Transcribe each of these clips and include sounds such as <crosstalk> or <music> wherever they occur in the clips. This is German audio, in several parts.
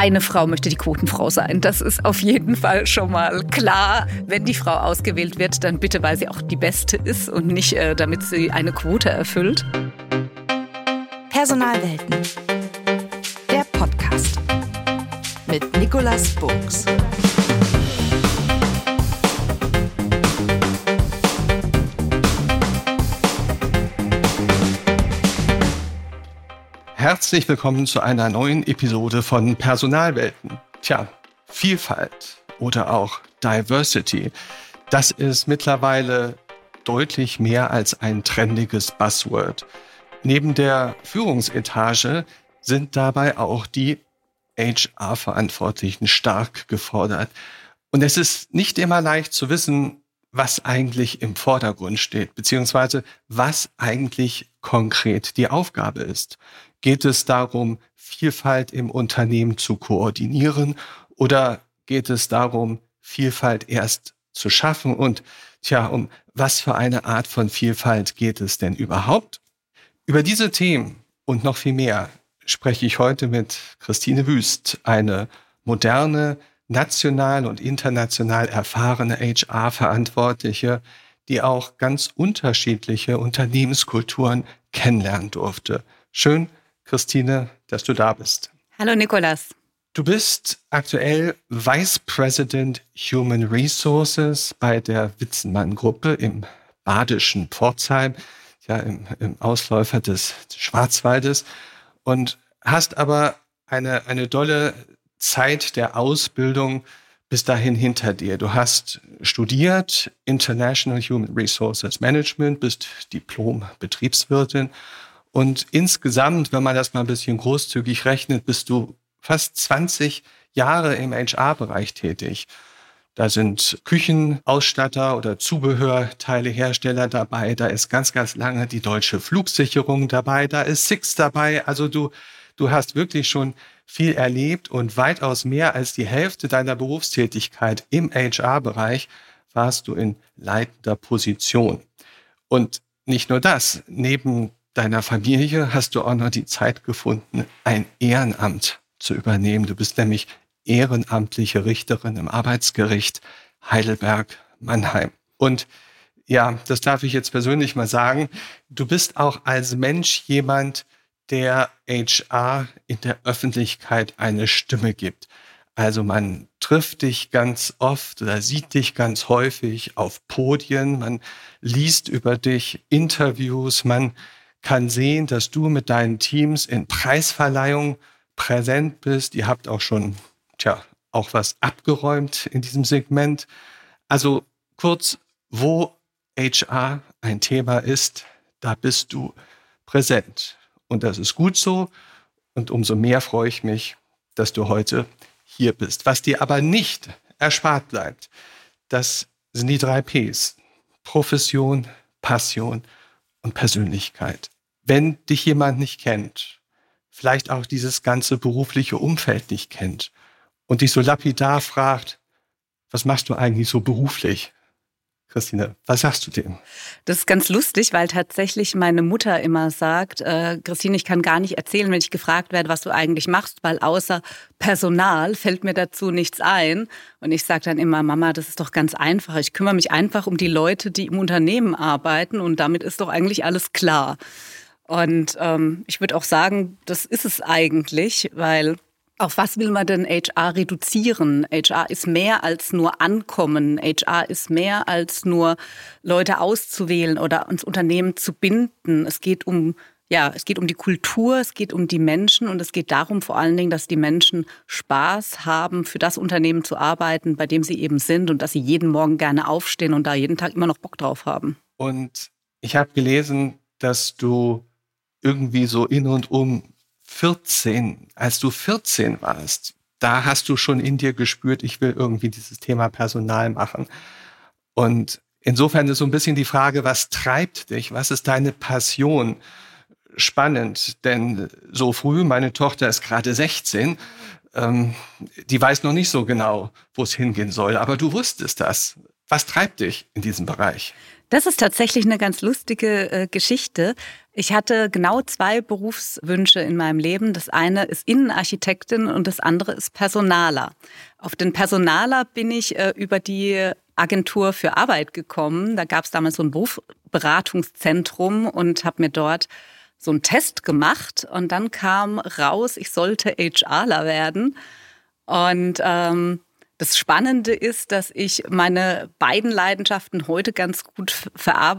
keine Frau möchte die Quotenfrau sein. Das ist auf jeden Fall schon mal klar. Wenn die Frau ausgewählt wird, dann bitte, weil sie auch die Beste ist und nicht, äh, damit sie eine Quote erfüllt. Personalwelten. Der Podcast mit Nicolas Burgs. Herzlich willkommen zu einer neuen Episode von Personalwelten. Tja, Vielfalt oder auch Diversity, das ist mittlerweile deutlich mehr als ein trendiges Buzzword. Neben der Führungsetage sind dabei auch die HR-Verantwortlichen stark gefordert. Und es ist nicht immer leicht zu wissen, was eigentlich im Vordergrund steht, beziehungsweise was eigentlich konkret die Aufgabe ist. Geht es darum, Vielfalt im Unternehmen zu koordinieren oder geht es darum, Vielfalt erst zu schaffen? Und tja, um was für eine Art von Vielfalt geht es denn überhaupt? Über diese Themen und noch viel mehr spreche ich heute mit Christine Wüst, eine moderne, national und international erfahrene HR-Verantwortliche, die auch ganz unterschiedliche Unternehmenskulturen kennenlernen durfte. Schön, Christine, dass du da bist. Hallo Nikolas. Du bist aktuell Vice President Human Resources bei der Witzenmann-Gruppe im badischen Pforzheim, ja, im, im Ausläufer des Schwarzwaldes und hast aber eine, eine dolle Zeit der Ausbildung bis dahin hinter dir. Du hast studiert International Human Resources Management, bist Diplom-Betriebswirtin und insgesamt, wenn man das mal ein bisschen großzügig rechnet, bist du fast 20 Jahre im HR-Bereich tätig. Da sind Küchenausstatter oder Zubehörteilehersteller dabei. Da ist ganz, ganz lange die deutsche Flugsicherung dabei. Da ist Six dabei. Also du, du hast wirklich schon viel erlebt und weitaus mehr als die Hälfte deiner Berufstätigkeit im HR-Bereich warst du in leitender Position. Und nicht nur das, neben deiner Familie hast du auch noch die Zeit gefunden, ein Ehrenamt zu übernehmen. Du bist nämlich ehrenamtliche Richterin im Arbeitsgericht Heidelberg-Mannheim. Und ja, das darf ich jetzt persönlich mal sagen. Du bist auch als Mensch jemand, der HR in der Öffentlichkeit eine Stimme gibt. Also man trifft dich ganz oft oder sieht dich ganz häufig auf Podien, man liest über dich Interviews, man kann sehen, dass du mit deinen Teams in Preisverleihung präsent bist. Ihr habt auch schon, tja, auch was abgeräumt in diesem Segment. Also kurz, wo HR ein Thema ist, da bist du präsent. Und das ist gut so. Und umso mehr freue ich mich, dass du heute hier bist. Was dir aber nicht erspart bleibt, das sind die drei Ps. Profession, Passion und Persönlichkeit. Wenn dich jemand nicht kennt, vielleicht auch dieses ganze berufliche Umfeld nicht kennt und dich so lapidar fragt, was machst du eigentlich so beruflich? Christine, was sagst du dem? Das ist ganz lustig, weil tatsächlich meine Mutter immer sagt, äh, Christine, ich kann gar nicht erzählen, wenn ich gefragt werde, was du eigentlich machst, weil außer Personal fällt mir dazu nichts ein. Und ich sage dann immer, Mama, das ist doch ganz einfach. Ich kümmere mich einfach um die Leute, die im Unternehmen arbeiten und damit ist doch eigentlich alles klar. Und ähm, ich würde auch sagen, das ist es eigentlich, weil auf was will man denn HR reduzieren? HR ist mehr als nur Ankommen. HR ist mehr als nur Leute auszuwählen oder ins Unternehmen zu binden. Es geht um ja, es geht um die Kultur, es geht um die Menschen und es geht darum vor allen Dingen, dass die Menschen Spaß haben, für das Unternehmen zu arbeiten, bei dem sie eben sind und dass sie jeden Morgen gerne aufstehen und da jeden Tag immer noch Bock drauf haben. Und ich habe gelesen, dass du irgendwie so in und um 14, als du 14 warst, da hast du schon in dir gespürt, ich will irgendwie dieses Thema Personal machen. Und insofern ist so ein bisschen die Frage, was treibt dich? Was ist deine Passion? Spannend, denn so früh, meine Tochter ist gerade 16, ähm, die weiß noch nicht so genau, wo es hingehen soll, aber du wusstest das. Was treibt dich in diesem Bereich? Das ist tatsächlich eine ganz lustige äh, Geschichte. Ich hatte genau zwei Berufswünsche in meinem Leben. Das eine ist Innenarchitektin und das andere ist Personaler. Auf den Personaler bin ich äh, über die Agentur für Arbeit gekommen. Da gab es damals so ein Berufsberatungszentrum und habe mir dort so einen Test gemacht und dann kam raus, ich sollte HRler werden. Und ähm, das Spannende ist, dass ich meine beiden Leidenschaften heute ganz gut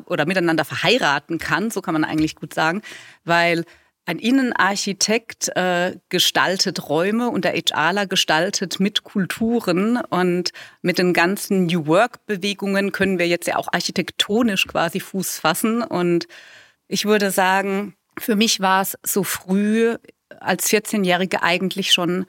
oder miteinander verheiraten kann, so kann man eigentlich gut sagen, weil ein Innenarchitekt äh, gestaltet Räume und der HRler gestaltet mit Kulturen und mit den ganzen New Work-Bewegungen können wir jetzt ja auch architektonisch quasi Fuß fassen. Und ich würde sagen, für mich war es so früh als 14-Jährige eigentlich schon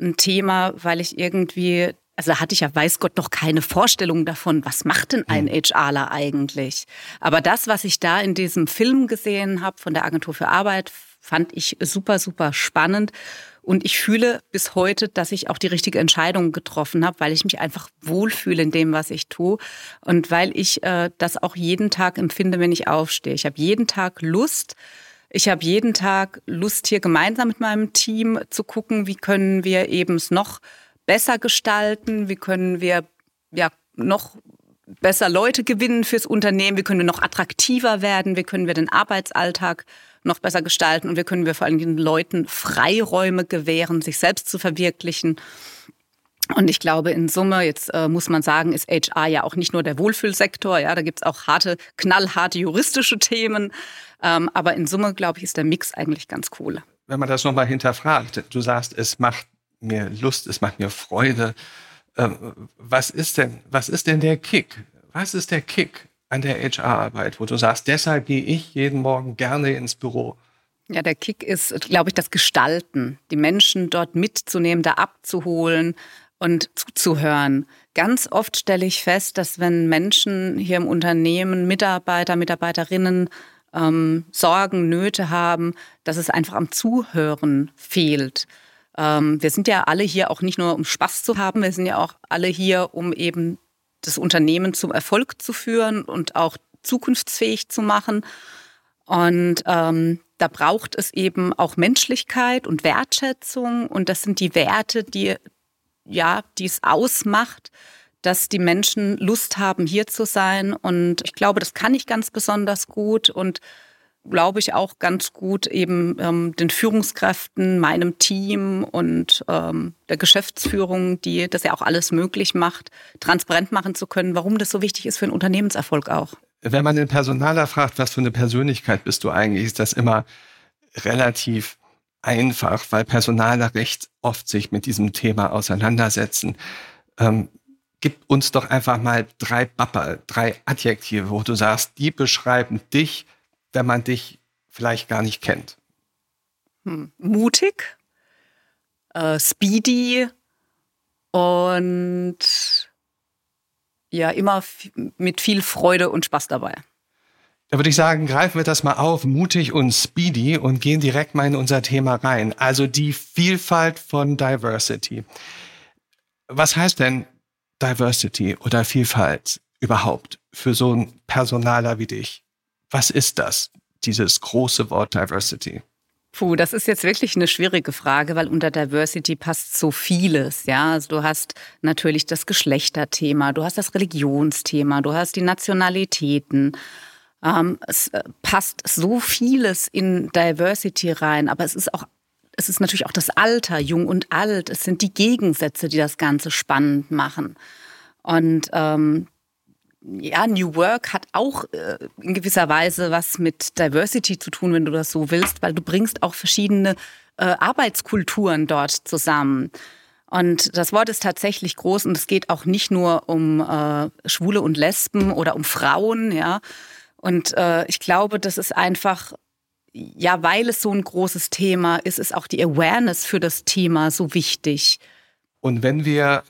ein Thema, weil ich irgendwie also hatte ich ja weiß Gott noch keine Vorstellung davon, was macht denn ein HRler hm. eigentlich. Aber das, was ich da in diesem Film gesehen habe von der Agentur für Arbeit, fand ich super, super spannend. Und ich fühle bis heute, dass ich auch die richtige Entscheidung getroffen habe, weil ich mich einfach wohlfühle in dem, was ich tue. Und weil ich äh, das auch jeden Tag empfinde, wenn ich aufstehe. Ich habe jeden Tag Lust. Ich habe jeden Tag Lust, hier gemeinsam mit meinem Team zu gucken, wie können wir eben es noch besser gestalten? Wie können wir ja noch besser Leute gewinnen fürs Unternehmen? Wie können wir noch attraktiver werden? Wie können wir den Arbeitsalltag noch besser gestalten? Und wie können wir vor allem den Leuten Freiräume gewähren, sich selbst zu verwirklichen? Und ich glaube, in Summe, jetzt äh, muss man sagen, ist HR ja auch nicht nur der Wohlfühlsektor, ja, da gibt's auch harte, knallharte juristische Themen. Ähm, aber in Summe, glaube ich, ist der Mix eigentlich ganz cool. Wenn man das nochmal hinterfragt, du sagst, es macht mir Lust, es macht mir Freude. Ähm, was ist denn, was ist denn der Kick? Was ist der Kick an der HR-Arbeit, wo du sagst, deshalb gehe ich jeden Morgen gerne ins Büro? Ja, der Kick ist, glaube ich, das Gestalten, die Menschen dort mitzunehmen, da abzuholen und zuzuhören. Ganz oft stelle ich fest, dass wenn Menschen hier im Unternehmen, Mitarbeiter, Mitarbeiterinnen ähm, Sorgen, Nöte haben, dass es einfach am Zuhören fehlt. Ähm, wir sind ja alle hier auch nicht nur, um Spaß zu haben, wir sind ja auch alle hier, um eben das Unternehmen zum Erfolg zu führen und auch zukunftsfähig zu machen. Und ähm, da braucht es eben auch Menschlichkeit und Wertschätzung. Und das sind die Werte, die ja, die es ausmacht, dass die Menschen Lust haben, hier zu sein. Und ich glaube, das kann ich ganz besonders gut. Und glaube ich, auch ganz gut eben ähm, den Führungskräften, meinem Team und ähm, der Geschäftsführung, die das ja auch alles möglich macht, transparent machen zu können, warum das so wichtig ist für einen Unternehmenserfolg auch. Wenn man den Personaler fragt, was für eine Persönlichkeit bist du eigentlich, ist das immer relativ einfach, weil Personaler recht oft sich mit diesem Thema auseinandersetzen. Ähm, gib uns doch einfach mal drei Bapper, drei Adjektive, wo du sagst, die beschreiben dich wenn man dich vielleicht gar nicht kennt? Hm. Mutig, äh, speedy und ja, immer mit viel Freude und Spaß dabei. Da würde ich sagen, greifen wir das mal auf, mutig und speedy und gehen direkt mal in unser Thema rein. Also die Vielfalt von Diversity. Was heißt denn Diversity oder Vielfalt überhaupt für so einen Personaler wie dich? Was ist das, dieses große Wort Diversity? Puh, das ist jetzt wirklich eine schwierige Frage, weil unter Diversity passt so vieles. Ja, also du hast natürlich das Geschlechterthema, du hast das Religionsthema, du hast die Nationalitäten. Ähm, es äh, passt so vieles in Diversity rein, aber es ist auch es ist natürlich auch das Alter, jung und alt. Es sind die Gegensätze, die das Ganze spannend machen. Und ähm, ja, New Work hat auch äh, in gewisser Weise was mit Diversity zu tun, wenn du das so willst, weil du bringst auch verschiedene äh, Arbeitskulturen dort zusammen. Und das Wort ist tatsächlich groß und es geht auch nicht nur um äh, Schwule und Lesben oder um Frauen, ja. Und äh, ich glaube, das ist einfach, ja, weil es so ein großes Thema ist, ist auch die Awareness für das Thema so wichtig. Und wenn wir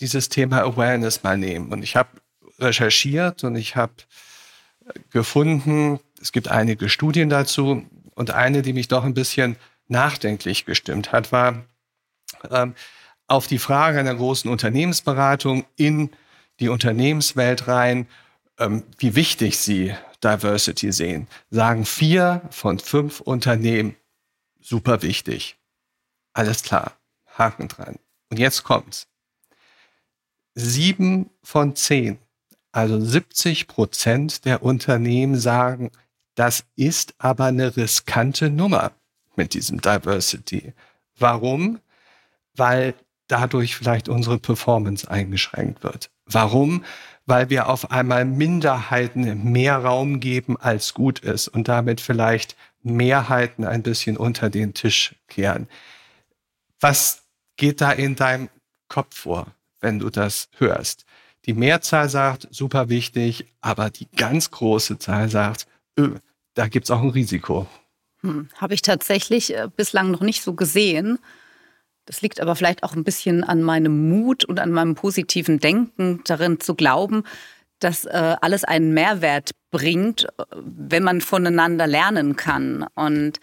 dieses Thema Awareness mal nehmen, und ich habe recherchiert und ich habe gefunden, es gibt einige Studien dazu und eine, die mich doch ein bisschen nachdenklich gestimmt hat, war ähm, auf die Frage einer großen Unternehmensberatung in die Unternehmenswelt rein, ähm, wie wichtig sie Diversity sehen, sagen vier von fünf Unternehmen, super wichtig. Alles klar, Haken dran. Und jetzt kommt's. Sieben von zehn, also 70 Prozent der Unternehmen sagen, das ist aber eine riskante Nummer mit diesem Diversity. Warum? Weil dadurch vielleicht unsere Performance eingeschränkt wird. Warum? Weil wir auf einmal Minderheiten mehr Raum geben, als gut ist und damit vielleicht Mehrheiten ein bisschen unter den Tisch kehren. Was geht da in deinem Kopf vor, wenn du das hörst? Die Mehrzahl sagt, super wichtig, aber die ganz große Zahl sagt, öh, da gibt es auch ein Risiko. Hm, Habe ich tatsächlich äh, bislang noch nicht so gesehen. Das liegt aber vielleicht auch ein bisschen an meinem Mut und an meinem positiven Denken, darin zu glauben, dass äh, alles einen Mehrwert bringt, äh, wenn man voneinander lernen kann. Und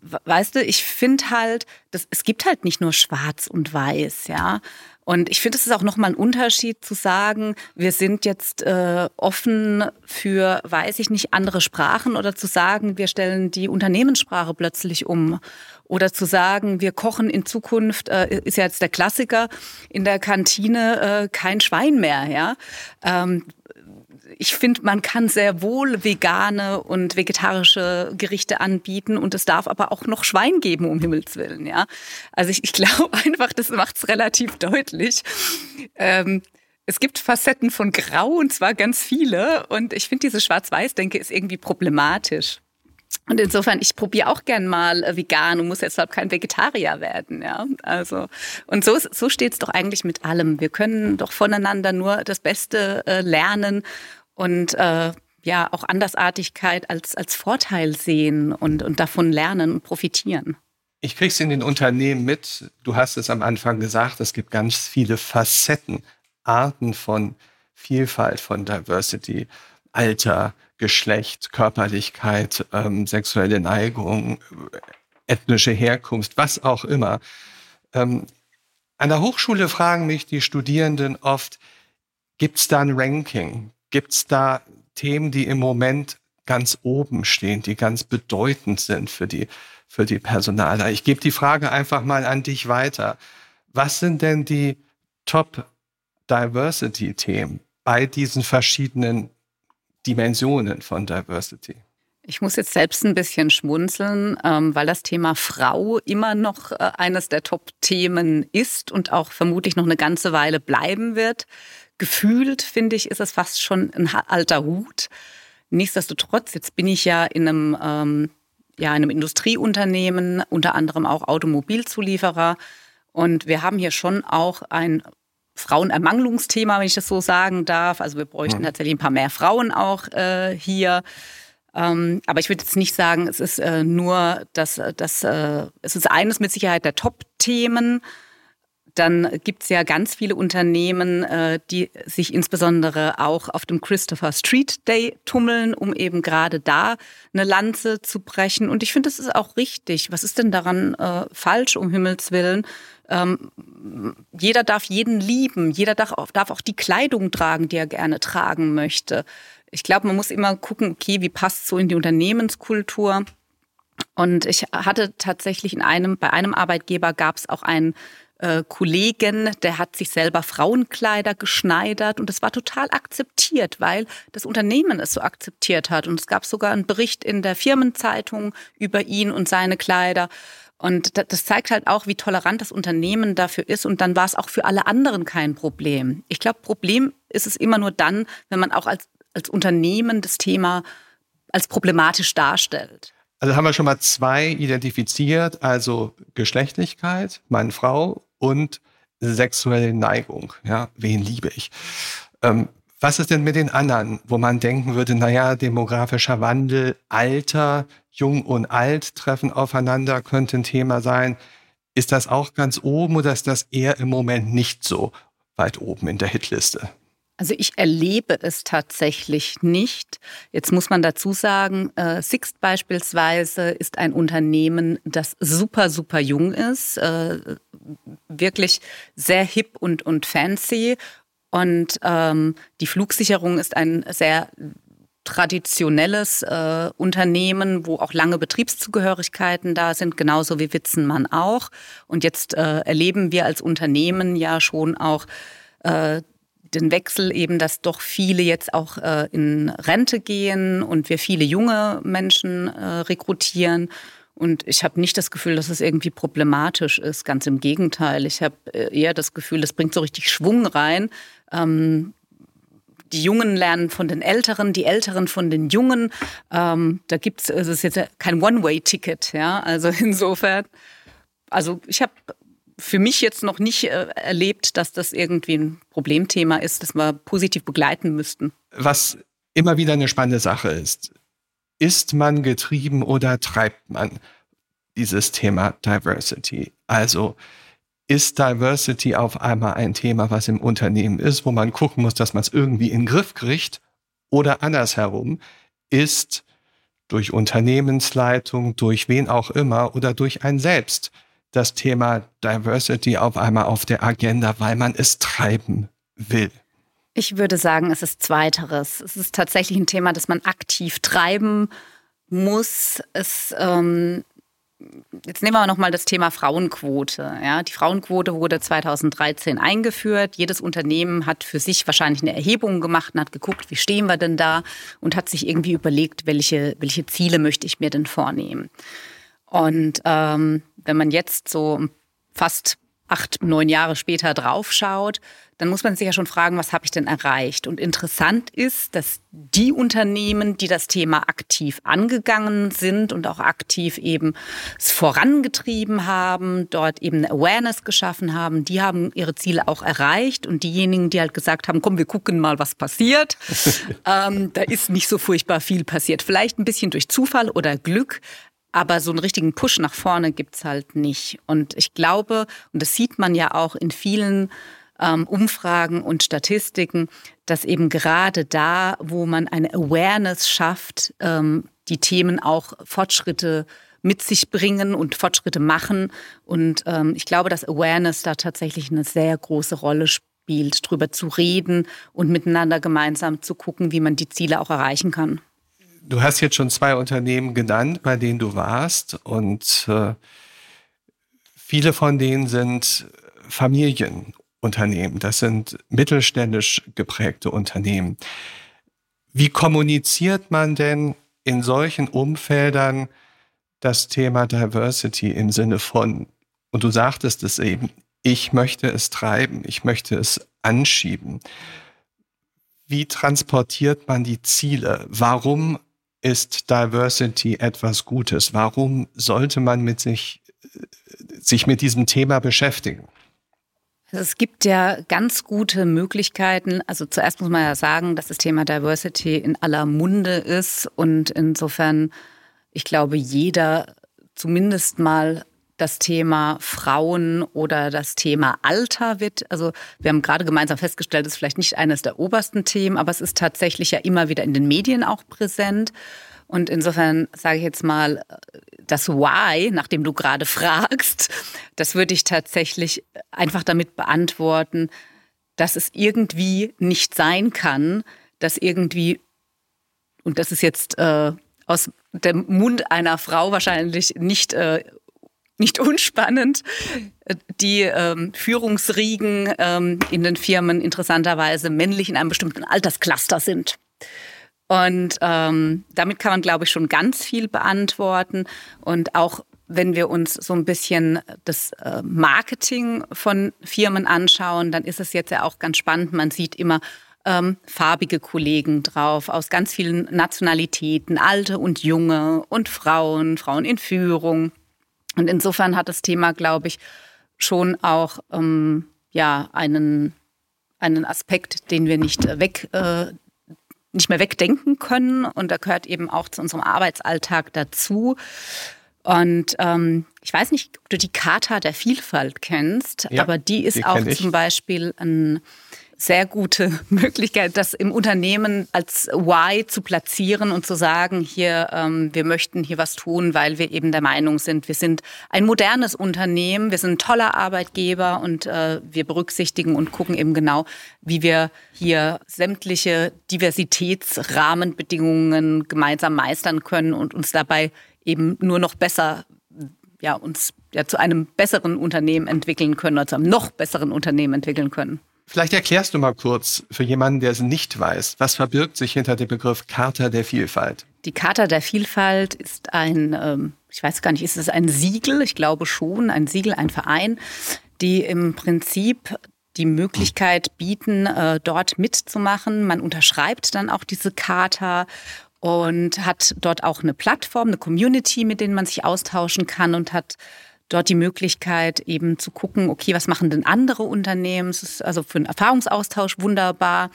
weißt du, ich finde halt, dass, es gibt halt nicht nur schwarz und weiß, ja. Und ich finde, es ist auch nochmal ein Unterschied zu sagen, wir sind jetzt äh, offen für, weiß ich nicht, andere Sprachen oder zu sagen, wir stellen die Unternehmenssprache plötzlich um. Oder zu sagen, wir kochen in Zukunft, äh, ist ja jetzt der Klassiker, in der Kantine äh, kein Schwein mehr. Ja? Ähm, ich finde, man kann sehr wohl vegane und vegetarische Gerichte anbieten und es darf aber auch noch Schwein geben, um Himmels Willen. Ja? Also ich, ich glaube <laughs> einfach, das macht es relativ deutlich. Ähm, es gibt Facetten von Grau und zwar ganz viele und ich finde, diese Schwarz-Weiß-Denke ist irgendwie problematisch. Und insofern, ich probiere auch gern mal äh, vegan und muss deshalb kein Vegetarier werden. Ja? Also, und so, so steht es doch eigentlich mit allem. Wir können doch voneinander nur das Beste äh, lernen und äh, ja auch Andersartigkeit als, als Vorteil sehen und, und davon lernen und profitieren. Ich krieg's in den Unternehmen mit. Du hast es am Anfang gesagt, es gibt ganz viele Facetten, Arten von Vielfalt, von Diversity, Alter, Geschlecht, Körperlichkeit, ähm, sexuelle Neigung, ethnische Herkunft, was auch immer. Ähm, an der Hochschule fragen mich die Studierenden oft, gibt es da ein Ranking? Gibt es da Themen, die im Moment ganz oben stehen, die ganz bedeutend sind für die, für die Personaler? Ich gebe die Frage einfach mal an dich weiter. Was sind denn die Top Diversity-Themen bei diesen verschiedenen Dimensionen von Diversity? Ich muss jetzt selbst ein bisschen schmunzeln, ähm, weil das Thema Frau immer noch äh, eines der Top-Themen ist und auch vermutlich noch eine ganze Weile bleiben wird gefühlt, finde ich, ist es fast schon ein alter Hut. Nichtsdestotrotz, jetzt bin ich ja in einem, ähm, ja, in einem Industrieunternehmen, unter anderem auch Automobilzulieferer. Und wir haben hier schon auch ein Frauenermangelungsthema, wenn ich das so sagen darf. Also wir bräuchten ja. tatsächlich ein paar mehr Frauen auch äh, hier. Ähm, aber ich würde jetzt nicht sagen, es ist äh, nur das, das äh, es ist eines mit Sicherheit der Top-Themen dann gibt es ja ganz viele Unternehmen, äh, die sich insbesondere auch auf dem Christopher Street Day tummeln, um eben gerade da eine Lanze zu brechen. Und ich finde, das ist auch richtig. Was ist denn daran äh, falsch, um Himmels Willen? Ähm, jeder darf jeden lieben, jeder darf auch, darf auch die Kleidung tragen, die er gerne tragen möchte. Ich glaube, man muss immer gucken, okay, wie passt so in die Unternehmenskultur? Und ich hatte tatsächlich in einem, bei einem Arbeitgeber gab es auch einen äh, Kollegen, der hat sich selber Frauenkleider geschneidert und es war total akzeptiert, weil das Unternehmen es so akzeptiert hat. Und es gab sogar einen Bericht in der Firmenzeitung über ihn und seine Kleider. Und das zeigt halt auch, wie tolerant das Unternehmen dafür ist. Und dann war es auch für alle anderen kein Problem. Ich glaube, Problem ist es immer nur dann, wenn man auch als, als Unternehmen das Thema als problematisch darstellt. Also haben wir schon mal zwei identifiziert, also Geschlechtlichkeit, Mann, Frau und sexuelle Neigung. Ja, wen liebe ich? Ähm, was ist denn mit den anderen, wo man denken würde, naja, demografischer Wandel, Alter, Jung und Alt treffen aufeinander, könnte ein Thema sein. Ist das auch ganz oben oder ist das eher im Moment nicht so weit oben in der Hitliste? Also ich erlebe es tatsächlich nicht. Jetzt muss man dazu sagen, äh, Sixt beispielsweise ist ein Unternehmen, das super, super jung ist, äh, wirklich sehr hip und, und fancy. Und ähm, die Flugsicherung ist ein sehr traditionelles äh, Unternehmen, wo auch lange Betriebszugehörigkeiten da sind, genauso wie Witzenmann auch. Und jetzt äh, erleben wir als Unternehmen ja schon auch äh, den Wechsel eben, dass doch viele jetzt auch äh, in Rente gehen und wir viele junge Menschen äh, rekrutieren. Und ich habe nicht das Gefühl, dass es irgendwie problematisch ist. Ganz im Gegenteil. Ich habe äh, eher das Gefühl, es bringt so richtig Schwung rein. Ähm, die Jungen lernen von den Älteren, die Älteren von den Jungen. Ähm, da gibt es, es ist jetzt kein One-Way-Ticket, ja. Also <laughs> insofern, also ich habe für mich jetzt noch nicht äh, erlebt, dass das irgendwie ein Problemthema ist, das wir positiv begleiten müssten. Was immer wieder eine spannende Sache ist, ist man getrieben oder treibt man dieses Thema Diversity? Also ist Diversity auf einmal ein Thema, was im Unternehmen ist, wo man gucken muss, dass man es irgendwie in den Griff kriegt? Oder andersherum, ist durch Unternehmensleitung, durch wen auch immer oder durch ein selbst das Thema Diversity auf einmal auf der Agenda, weil man es treiben will? Ich würde sagen, es ist zweiteres. Es ist tatsächlich ein Thema, das man aktiv treiben muss. Es ähm, Jetzt nehmen wir nochmal das Thema Frauenquote. Ja, die Frauenquote wurde 2013 eingeführt. Jedes Unternehmen hat für sich wahrscheinlich eine Erhebung gemacht und hat geguckt, wie stehen wir denn da und hat sich irgendwie überlegt, welche, welche Ziele möchte ich mir denn vornehmen. Und ähm, wenn man jetzt so fast acht, neun Jahre später draufschaut, dann muss man sich ja schon fragen, was habe ich denn erreicht? Und interessant ist, dass die Unternehmen, die das Thema aktiv angegangen sind und auch aktiv eben es vorangetrieben haben, dort eben eine Awareness geschaffen haben, die haben ihre Ziele auch erreicht. Und diejenigen, die halt gesagt haben, komm, wir gucken mal, was passiert, <laughs> ähm, da ist nicht so furchtbar viel passiert. Vielleicht ein bisschen durch Zufall oder Glück, aber so einen richtigen Push nach vorne gibt's halt nicht. Und ich glaube, und das sieht man ja auch in vielen ähm, Umfragen und Statistiken, dass eben gerade da, wo man eine Awareness schafft, ähm, die Themen auch Fortschritte mit sich bringen und Fortschritte machen. Und ähm, ich glaube, dass Awareness da tatsächlich eine sehr große Rolle spielt, darüber zu reden und miteinander gemeinsam zu gucken, wie man die Ziele auch erreichen kann. Du hast jetzt schon zwei Unternehmen genannt, bei denen du warst und äh, viele von denen sind Familienunternehmen. Das sind mittelständisch geprägte Unternehmen. Wie kommuniziert man denn in solchen Umfeldern das Thema Diversity im Sinne von, und du sagtest es eben, ich möchte es treiben, ich möchte es anschieben. Wie transportiert man die Ziele? Warum ist Diversity etwas Gutes? Warum sollte man mit sich, sich mit diesem Thema beschäftigen? Also es gibt ja ganz gute Möglichkeiten. Also zuerst muss man ja sagen, dass das Thema Diversity in aller Munde ist und insofern, ich glaube, jeder zumindest mal das Thema Frauen oder das Thema Alter wird, also wir haben gerade gemeinsam festgestellt, es ist vielleicht nicht eines der obersten Themen, aber es ist tatsächlich ja immer wieder in den Medien auch präsent. Und insofern sage ich jetzt mal, das Why, nach dem du gerade fragst, das würde ich tatsächlich einfach damit beantworten, dass es irgendwie nicht sein kann, dass irgendwie, und das ist jetzt äh, aus dem Mund einer Frau wahrscheinlich nicht äh, nicht <laughs> unspannend, die ähm, Führungsriegen ähm, in den Firmen interessanterweise männlich in einem bestimmten Alterscluster sind. Und ähm, damit kann man, glaube ich, schon ganz viel beantworten. Und auch wenn wir uns so ein bisschen das äh, Marketing von Firmen anschauen, dann ist es jetzt ja auch ganz spannend. Man sieht immer ähm, farbige Kollegen drauf aus ganz vielen Nationalitäten, alte und junge und Frauen, Frauen in Führung. Und insofern hat das Thema, glaube ich, schon auch ähm, ja, einen, einen Aspekt, den wir nicht weg, äh, nicht mehr wegdenken können. Und da gehört eben auch zu unserem Arbeitsalltag dazu. Und ähm, ich weiß nicht, ob du die Charta der Vielfalt kennst, ja, aber die ist die auch zum Beispiel ein sehr gute <laughs> Möglichkeit, das im Unternehmen als Why zu platzieren und zu sagen, hier, ähm, wir möchten hier was tun, weil wir eben der Meinung sind, wir sind ein modernes Unternehmen, wir sind ein toller Arbeitgeber und äh, wir berücksichtigen und gucken eben genau, wie wir hier sämtliche Diversitätsrahmenbedingungen gemeinsam meistern können und uns dabei eben nur noch besser ja, uns ja, zu einem besseren Unternehmen entwickeln können oder zu einem noch besseren Unternehmen entwickeln können. Vielleicht erklärst du mal kurz für jemanden, der es nicht weiß, was verbirgt sich hinter dem Begriff Charta der Vielfalt? Die Charta der Vielfalt ist ein, ähm, ich weiß gar nicht, ist es ein Siegel? Ich glaube schon, ein Siegel, ein Verein, die im Prinzip die Möglichkeit bieten, äh, dort mitzumachen. Man unterschreibt dann auch diese Charta und hat dort auch eine Plattform, eine Community, mit denen man sich austauschen kann und hat dort die Möglichkeit eben zu gucken, okay, was machen denn andere Unternehmen? Es ist also für einen Erfahrungsaustausch wunderbar,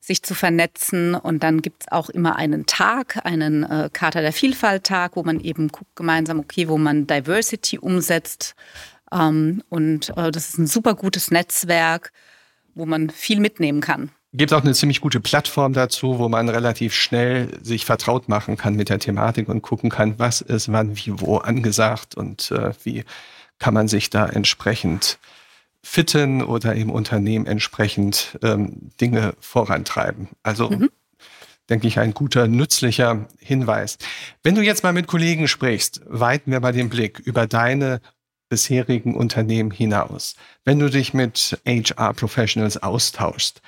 sich zu vernetzen. Und dann gibt es auch immer einen Tag, einen äh, Charta der Vielfalt-Tag, wo man eben guckt gemeinsam, okay, wo man Diversity umsetzt. Ähm, und äh, das ist ein super gutes Netzwerk, wo man viel mitnehmen kann gibt auch eine ziemlich gute Plattform dazu, wo man relativ schnell sich vertraut machen kann mit der Thematik und gucken kann, was ist wann, wie, wo angesagt und äh, wie kann man sich da entsprechend fitten oder im Unternehmen entsprechend ähm, Dinge vorantreiben. Also mhm. denke ich, ein guter, nützlicher Hinweis. Wenn du jetzt mal mit Kollegen sprichst, weiten wir mal den Blick über deine bisherigen Unternehmen hinaus. Wenn du dich mit HR-Professionals austauschst,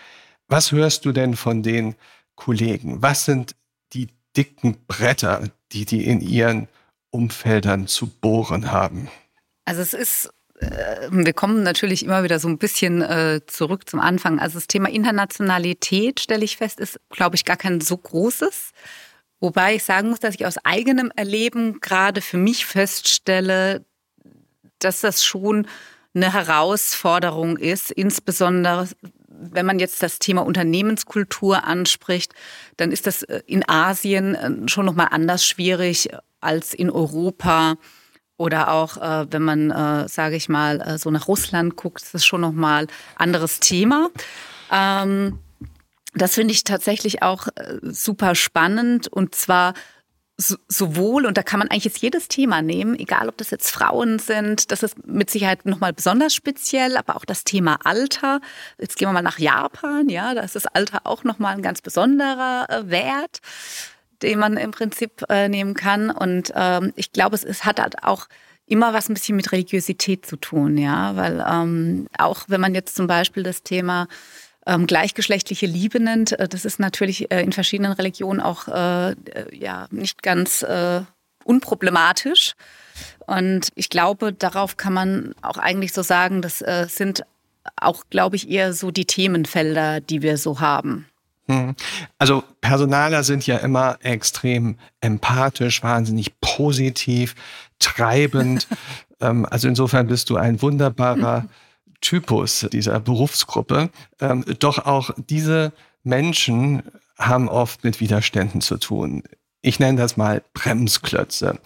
was hörst du denn von den Kollegen? Was sind die dicken Bretter, die die in ihren Umfeldern zu bohren haben? Also es ist äh, wir kommen natürlich immer wieder so ein bisschen äh, zurück zum Anfang. Also das Thema Internationalität, stelle ich fest, ist, glaube ich, gar kein so großes. Wobei ich sagen muss, dass ich aus eigenem Erleben gerade für mich feststelle, dass das schon eine Herausforderung ist, insbesondere wenn man jetzt das Thema Unternehmenskultur anspricht, dann ist das äh, in Asien äh, schon noch mal anders schwierig als in Europa oder auch äh, wenn man, sage ich mal, so nach Russland guckt, ist das schon noch mal anderes Thema. Ähm, das finde ich tatsächlich auch super spannend und zwar sowohl, und da kann man eigentlich jetzt jedes Thema nehmen, egal ob das jetzt Frauen sind, das ist mit Sicherheit nochmal besonders speziell, aber auch das Thema Alter. Jetzt gehen wir mal nach Japan, ja, da ist das Alter auch nochmal ein ganz besonderer äh, Wert, den man im Prinzip äh, nehmen kann. Und ähm, ich glaube, es, es hat halt auch immer was ein bisschen mit Religiosität zu tun, ja, weil ähm, auch wenn man jetzt zum Beispiel das Thema ähm, gleichgeschlechtliche Liebe nennt. Äh, das ist natürlich äh, in verschiedenen Religionen auch äh, äh, ja nicht ganz äh, unproblematisch. Und ich glaube, darauf kann man auch eigentlich so sagen, das äh, sind auch, glaube ich, eher so die Themenfelder, die wir so haben. Hm. Also Personaler sind ja immer extrem empathisch, wahnsinnig positiv, treibend. <laughs> ähm, also insofern bist du ein wunderbarer <laughs> Typus dieser Berufsgruppe. Ähm, doch auch diese Menschen haben oft mit Widerständen zu tun. Ich nenne das mal Bremsklötze.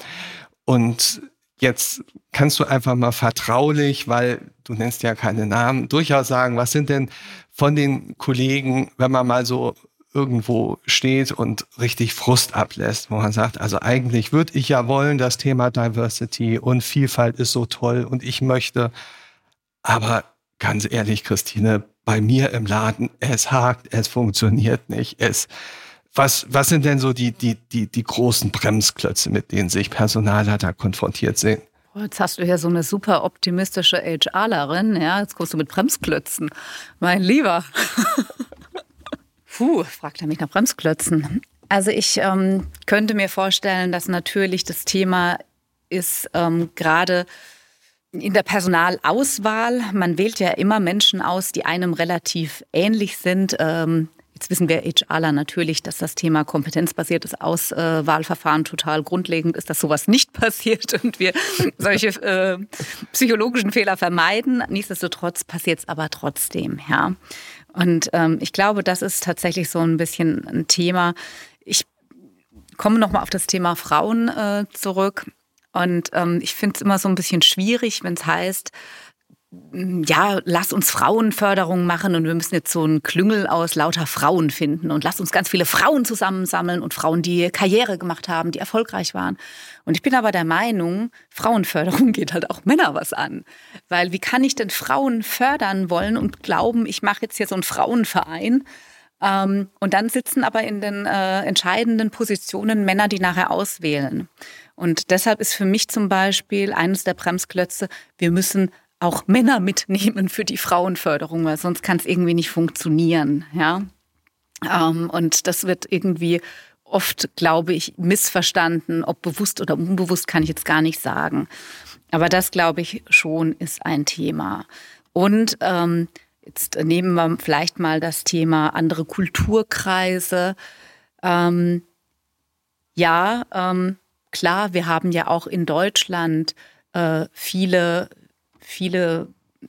Und jetzt kannst du einfach mal vertraulich, weil du nennst ja keine Namen, durchaus sagen, was sind denn von den Kollegen, wenn man mal so irgendwo steht und richtig Frust ablässt, wo man sagt, also eigentlich würde ich ja wollen, das Thema Diversity und Vielfalt ist so toll und ich möchte, aber ganz ehrlich, Christine, bei mir im Laden, es hakt, es funktioniert nicht. Es, was, was sind denn so die, die, die, die großen Bremsklötze, mit denen sich Personalleiter konfrontiert sehen? Jetzt hast du ja so eine super optimistische HRlerin, ja, jetzt kommst du mit Bremsklötzen. Mein Lieber. Puh, fragt er mich nach Bremsklötzen. Also ich ähm, könnte mir vorstellen, dass natürlich das Thema ist ähm, gerade in der Personalauswahl, man wählt ja immer Menschen aus, die einem relativ ähnlich sind. Ähm, jetzt wissen wir HRler natürlich, dass das Thema kompetenzbasiertes Auswahlverfahren total grundlegend ist, dass sowas nicht <laughs> passiert und wir solche äh, psychologischen Fehler vermeiden. Nichtsdestotrotz passiert es aber trotzdem, ja. Und ähm, ich glaube, das ist tatsächlich so ein bisschen ein Thema. Ich komme nochmal auf das Thema Frauen äh, zurück. Und ähm, ich finde es immer so ein bisschen schwierig, wenn es heißt, ja, lass uns Frauenförderung machen und wir müssen jetzt so einen Klüngel aus lauter Frauen finden und lass uns ganz viele Frauen zusammensammeln und Frauen, die Karriere gemacht haben, die erfolgreich waren. Und ich bin aber der Meinung, Frauenförderung <laughs> geht halt auch Männer was an. Weil wie kann ich denn Frauen fördern wollen und glauben, ich mache jetzt hier so einen Frauenverein? Ähm, und dann sitzen aber in den äh, entscheidenden Positionen Männer, die nachher auswählen. Und deshalb ist für mich zum Beispiel eines der Bremsklötze, wir müssen auch Männer mitnehmen für die Frauenförderung, weil sonst kann es irgendwie nicht funktionieren. Ja? Ähm, und das wird irgendwie oft, glaube ich, missverstanden. Ob bewusst oder unbewusst, kann ich jetzt gar nicht sagen. Aber das, glaube ich, schon ist ein Thema. Und ähm, jetzt nehmen wir vielleicht mal das Thema andere Kulturkreise. Ähm, ja, ähm, klar, wir haben ja auch in Deutschland äh, viele viele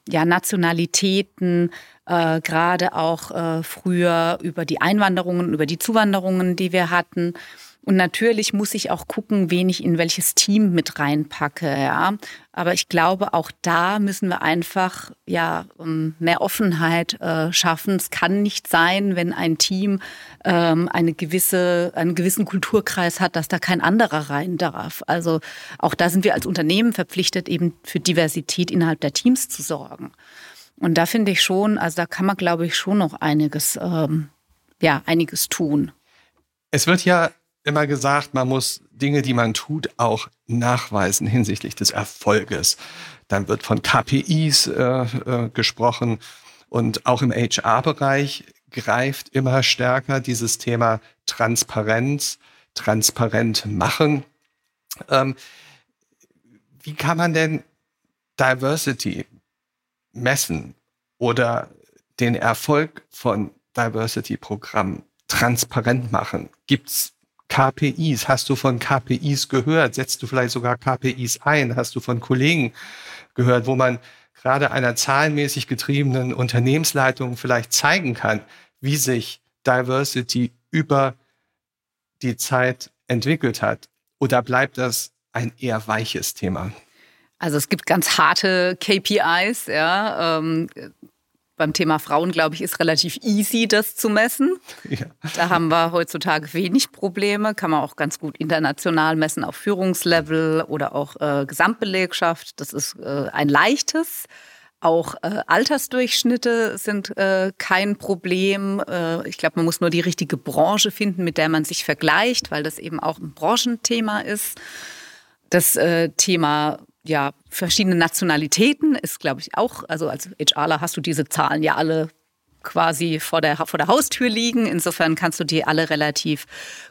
ja, Nationalitäten, äh, gerade auch äh, früher über die Einwanderungen, über die Zuwanderungen, die wir hatten. Und natürlich muss ich auch gucken, wen ich in welches Team mit reinpacke, ja. Aber ich glaube, auch da müssen wir einfach ja mehr Offenheit äh, schaffen. Es kann nicht sein, wenn ein Team ähm, eine gewisse, einen gewissen Kulturkreis hat, dass da kein anderer rein darf. Also auch da sind wir als Unternehmen verpflichtet, eben für Diversität innerhalb der Teams zu sorgen. Und da finde ich schon, also da kann man, glaube ich, schon noch einiges, ähm, ja, einiges tun. Es wird ja immer gesagt, man muss Dinge, die man tut, auch nachweisen hinsichtlich des Erfolges. Dann wird von KPIs äh, äh, gesprochen und auch im HR-Bereich greift immer stärker dieses Thema Transparenz, transparent machen. Ähm, wie kann man denn Diversity messen oder den Erfolg von Diversity-Programmen transparent machen? Gibt es KPIs? Hast du von KPIs gehört? Setzt du vielleicht sogar KPIs ein? Hast du von Kollegen gehört, wo man gerade einer zahlenmäßig getriebenen Unternehmensleitung vielleicht zeigen kann, wie sich Diversity über die Zeit entwickelt hat? Oder bleibt das ein eher weiches Thema? Also es gibt ganz harte KPIs, ja. Ähm, beim Thema Frauen, glaube ich, ist relativ easy, das zu messen. <laughs> Ja. Da haben wir heutzutage wenig Probleme. Kann man auch ganz gut international messen auf Führungslevel oder auch äh, Gesamtbelegschaft. Das ist äh, ein leichtes. Auch äh, Altersdurchschnitte sind äh, kein Problem. Äh, ich glaube, man muss nur die richtige Branche finden, mit der man sich vergleicht, weil das eben auch ein Branchenthema ist. Das äh, Thema ja, verschiedene Nationalitäten ist, glaube ich, auch, also als HRler hast du diese Zahlen ja alle quasi vor der, vor der Haustür liegen. Insofern kannst du die alle relativ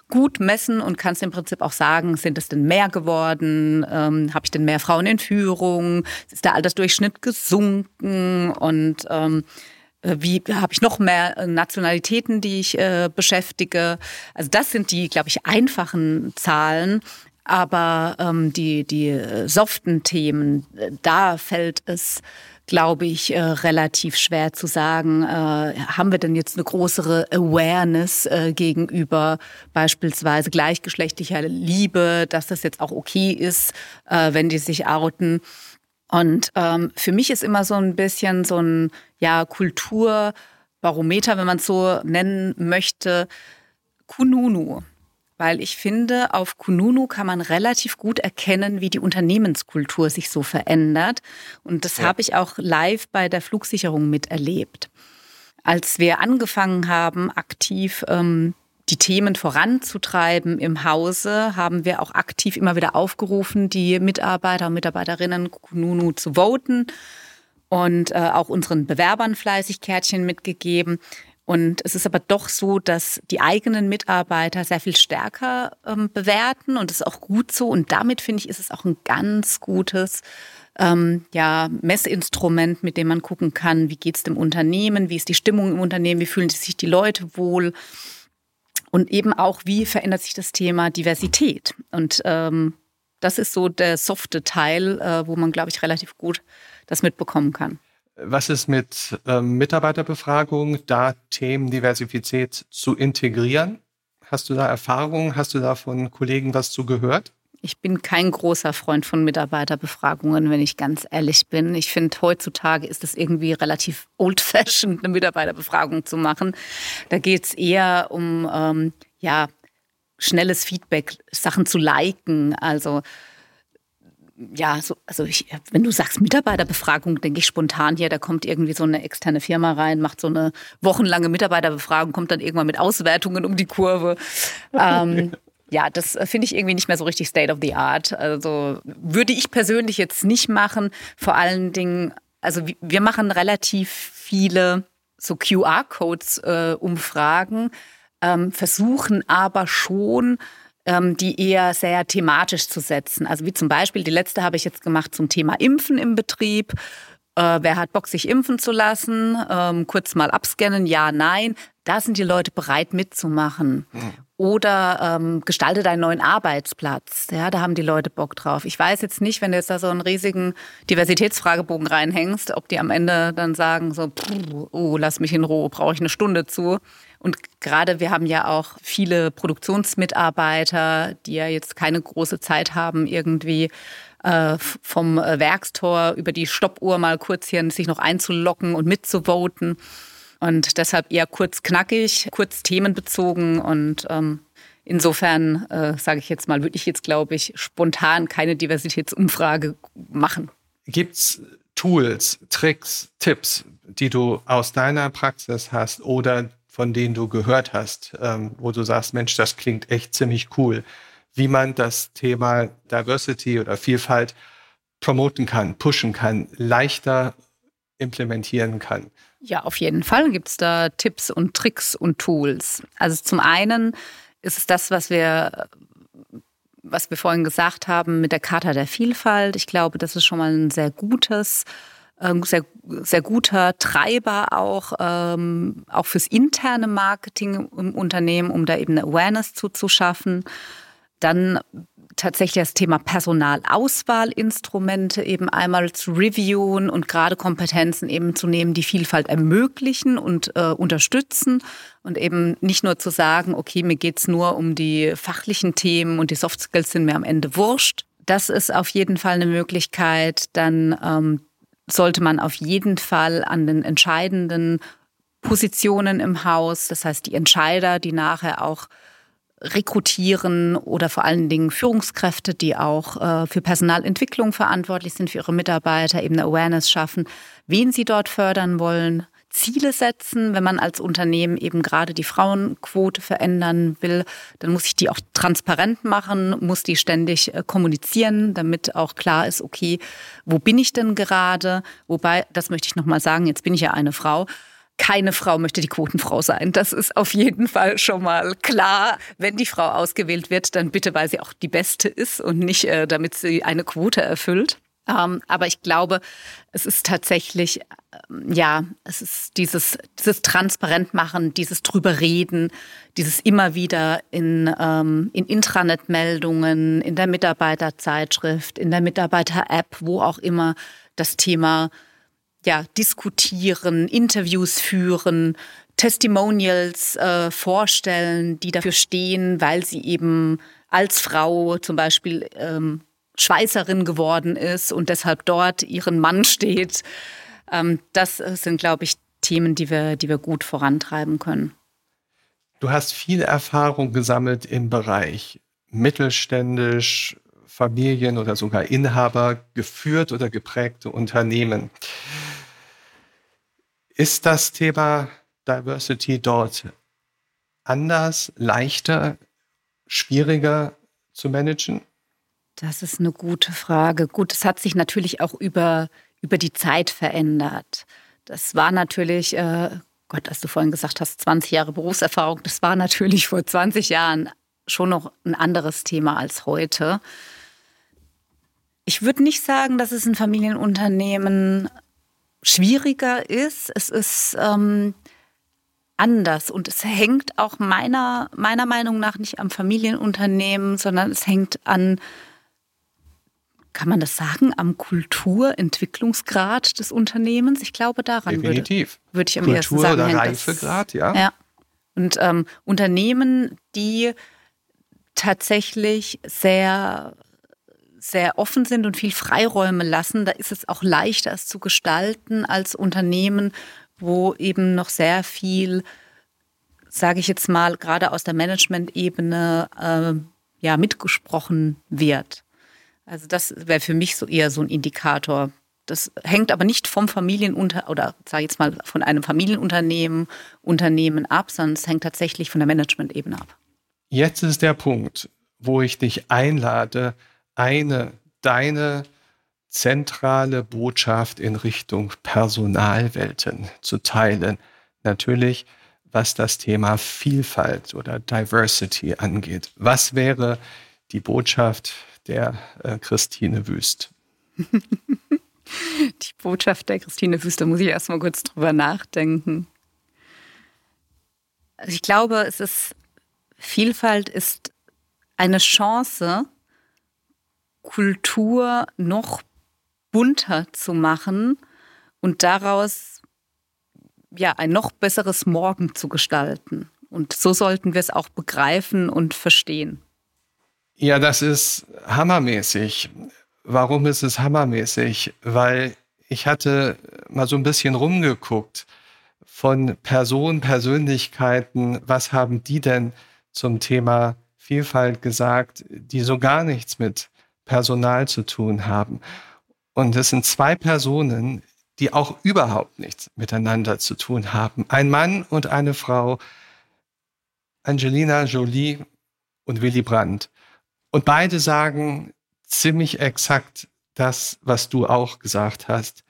gut messen und kannst im Prinzip auch sagen, sind es denn mehr geworden? Ähm, Habe ich denn mehr Frauen in Führung? Ist der Altersdurchschnitt gesunken? Und ähm, äh, wie habe ich noch mehr Nationalitäten, die ich äh, beschäftige? Also das sind die, glaube ich, einfachen Zahlen. Aber ähm, die, die äh, soften Themen, äh, da fällt es, glaube ich, äh, relativ schwer zu sagen, äh, haben wir denn jetzt eine größere Awareness äh, gegenüber beispielsweise gleichgeschlechtlicher Liebe, dass das jetzt auch okay ist, äh, wenn die sich outen. Und ähm, für mich ist immer so ein bisschen so ein ja, Kulturbarometer, wenn man es so nennen möchte, Kununu. Weil ich finde, auf Kununu kann man relativ gut erkennen, wie die Unternehmenskultur sich so verändert. Und das ja. habe ich auch live bei der Flugsicherung miterlebt. Als wir angefangen haben, aktiv ähm, die Themen voranzutreiben im Hause, haben wir auch aktiv immer wieder aufgerufen, die Mitarbeiter und Mitarbeiterinnen Kununu zu voten und äh, auch unseren Bewerbern fleißig Kärtchen mitgegeben. Und es ist aber doch so, dass die eigenen Mitarbeiter sehr viel stärker ähm, bewerten und das ist auch gut so. Und damit finde ich, ist es auch ein ganz gutes ähm, ja, Messinstrument, mit dem man gucken kann, wie geht es dem Unternehmen, wie ist die Stimmung im Unternehmen, wie fühlen sich die Leute wohl. Und eben auch, wie verändert sich das Thema Diversität. Und ähm, das ist so der softe Teil, äh, wo man, glaube ich, relativ gut das mitbekommen kann. Was ist mit ähm, Mitarbeiterbefragung, da Themendiversität zu integrieren? Hast du da Erfahrungen? Hast du da von Kollegen was zu gehört? Ich bin kein großer Freund von Mitarbeiterbefragungen, wenn ich ganz ehrlich bin. Ich finde, heutzutage ist es irgendwie relativ old-fashioned, eine Mitarbeiterbefragung zu machen. Da geht es eher um ähm, ja, schnelles Feedback, Sachen zu liken. Also ja, so, also ich, wenn du sagst Mitarbeiterbefragung, denke ich spontan hier, da kommt irgendwie so eine externe Firma rein, macht so eine wochenlange Mitarbeiterbefragung, kommt dann irgendwann mit Auswertungen um die Kurve. <laughs> ähm, ja, das finde ich irgendwie nicht mehr so richtig State of the Art. Also würde ich persönlich jetzt nicht machen. Vor allen Dingen, also wir machen relativ viele so QR-Codes äh, ähm, versuchen aber schon die eher sehr thematisch zu setzen. Also wie zum Beispiel, die letzte habe ich jetzt gemacht zum Thema Impfen im Betrieb. Äh, wer hat Bock, sich impfen zu lassen? Ähm, kurz mal abscannen, ja, nein. Da sind die Leute bereit mitzumachen. Mhm. Oder ähm, gestalte deinen neuen Arbeitsplatz. Ja, da haben die Leute Bock drauf. Ich weiß jetzt nicht, wenn du jetzt da so einen riesigen Diversitätsfragebogen reinhängst, ob die am Ende dann sagen so, oh, lass mich in Ruhe, brauche ich eine Stunde zu. Und gerade wir haben ja auch viele Produktionsmitarbeiter, die ja jetzt keine große Zeit haben, irgendwie äh, vom Werkstor über die Stoppuhr mal kurz hier sich noch einzulocken und mitzuvoten. Und deshalb eher kurz knackig, kurz themenbezogen und ähm, insofern, äh, sage ich jetzt mal, würde ich jetzt, glaube ich, spontan keine Diversitätsumfrage machen. Gibt es Tools, Tricks, Tipps, die du aus deiner Praxis hast oder von denen du gehört hast, ähm, wo du sagst, Mensch, das klingt echt ziemlich cool, wie man das Thema Diversity oder Vielfalt promoten kann, pushen kann, leichter implementieren kann? Ja, auf jeden Fall gibt es da Tipps und Tricks und Tools. Also zum einen ist es das, was wir was wir vorhin gesagt haben mit der Charta der Vielfalt. Ich glaube, das ist schon mal ein sehr gutes ähm, sehr, sehr guter Treiber auch, ähm, auch fürs interne Marketing im Unternehmen, um da eben eine Awareness zuzuschaffen. Dann tatsächlich das Thema Personalauswahlinstrumente eben einmal zu reviewen und gerade Kompetenzen eben zu nehmen, die Vielfalt ermöglichen und äh, unterstützen und eben nicht nur zu sagen, okay, mir geht's nur um die fachlichen Themen und die Soft Skills sind mir am Ende wurscht. Das ist auf jeden Fall eine Möglichkeit, dann ähm, sollte man auf jeden Fall an den entscheidenden Positionen im Haus, das heißt die Entscheider, die nachher auch rekrutieren oder vor allen Dingen Führungskräfte, die auch äh, für Personalentwicklung verantwortlich sind, für ihre Mitarbeiter eben eine Awareness schaffen, wen sie dort fördern wollen, Ziele setzen. Wenn man als Unternehmen eben gerade die Frauenquote verändern will, dann muss ich die auch transparent machen, muss die ständig äh, kommunizieren, damit auch klar ist, okay, wo bin ich denn gerade? Wobei, das möchte ich nochmal sagen, jetzt bin ich ja eine Frau keine Frau möchte die Quotenfrau sein. Das ist auf jeden Fall schon mal klar. Wenn die Frau ausgewählt wird, dann bitte, weil sie auch die Beste ist und nicht, äh, damit sie eine Quote erfüllt. Ähm, aber ich glaube, es ist tatsächlich, ähm, ja, es ist dieses, dieses Transparentmachen, dieses drüber reden, dieses immer wieder in, ähm, in Intranet-Meldungen, in der Mitarbeiterzeitschrift, in der Mitarbeiter-App, wo auch immer das Thema ja, diskutieren, Interviews führen, Testimonials äh, vorstellen, die dafür stehen, weil sie eben als Frau zum Beispiel ähm, Schweißerin geworden ist und deshalb dort ihren Mann steht. Ähm, das sind, glaube ich, Themen, die wir, die wir gut vorantreiben können. Du hast viel Erfahrung gesammelt im Bereich mittelständisch, Familien oder sogar Inhaber geführt oder geprägte Unternehmen. Ist das Thema Diversity dort anders, leichter, schwieriger zu managen? Das ist eine gute Frage. Gut, es hat sich natürlich auch über, über die Zeit verändert. Das war natürlich, äh, Gott, als du vorhin gesagt hast, 20 Jahre Berufserfahrung, das war natürlich vor 20 Jahren schon noch ein anderes Thema als heute. Ich würde nicht sagen, dass es in Familienunternehmen schwieriger ist. Es ist ähm, anders und es hängt auch meiner, meiner Meinung nach nicht am Familienunternehmen, sondern es hängt an kann man das sagen, am Kulturentwicklungsgrad des Unternehmens? Ich glaube, daran Definitiv. würde, würde ich am Kultur ersten sagen. Kultur oder Reifegrad, ja. ja. Und ähm, Unternehmen, die tatsächlich sehr sehr offen sind und viel Freiräume lassen, da ist es auch leichter, es zu gestalten als Unternehmen, wo eben noch sehr viel, sage ich jetzt mal, gerade aus der Management-Ebene äh, ja, mitgesprochen wird. Also das wäre für mich so eher so ein Indikator. Das hängt aber nicht vom Familienunter oder sage jetzt mal von einem Familienunternehmen Unternehmen ab, sondern es hängt tatsächlich von der Management-Ebene ab. Jetzt ist der Punkt, wo ich dich einlade, eine deine zentrale Botschaft in Richtung Personalwelten zu teilen. Natürlich, was das Thema Vielfalt oder Diversity angeht. Was wäre die Botschaft der äh, Christine Wüst? <laughs> die Botschaft der Christine Wüst, da muss ich erstmal kurz drüber nachdenken. Also ich glaube, es ist Vielfalt ist eine Chance, Kultur noch bunter zu machen und daraus ja ein noch besseres Morgen zu gestalten. Und so sollten wir es auch begreifen und verstehen. Ja, das ist hammermäßig. Warum ist es hammermäßig? Weil ich hatte mal so ein bisschen rumgeguckt von Personen, Persönlichkeiten, was haben die denn zum Thema Vielfalt gesagt, die so gar nichts mit Personal zu tun haben. Und es sind zwei Personen, die auch überhaupt nichts miteinander zu tun haben. Ein Mann und eine Frau, Angelina Jolie und Willy Brandt. Und beide sagen ziemlich exakt das, was du auch gesagt hast.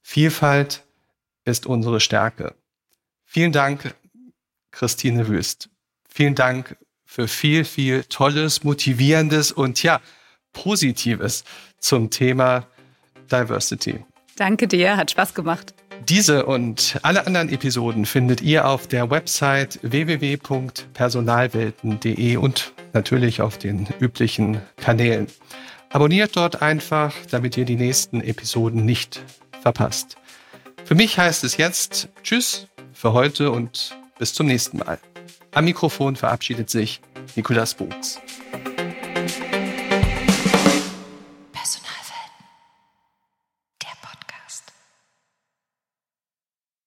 Vielfalt ist unsere Stärke. Vielen Dank, Christine Wüst. Vielen Dank für viel, viel Tolles, Motivierendes und ja, Positives zum Thema Diversity. Danke dir, hat Spaß gemacht. Diese und alle anderen Episoden findet ihr auf der Website www.personalwelten.de und natürlich auf den üblichen Kanälen. Abonniert dort einfach, damit ihr die nächsten Episoden nicht verpasst. Für mich heißt es jetzt Tschüss für heute und bis zum nächsten Mal. Am Mikrofon verabschiedet sich Nikolas Buchs.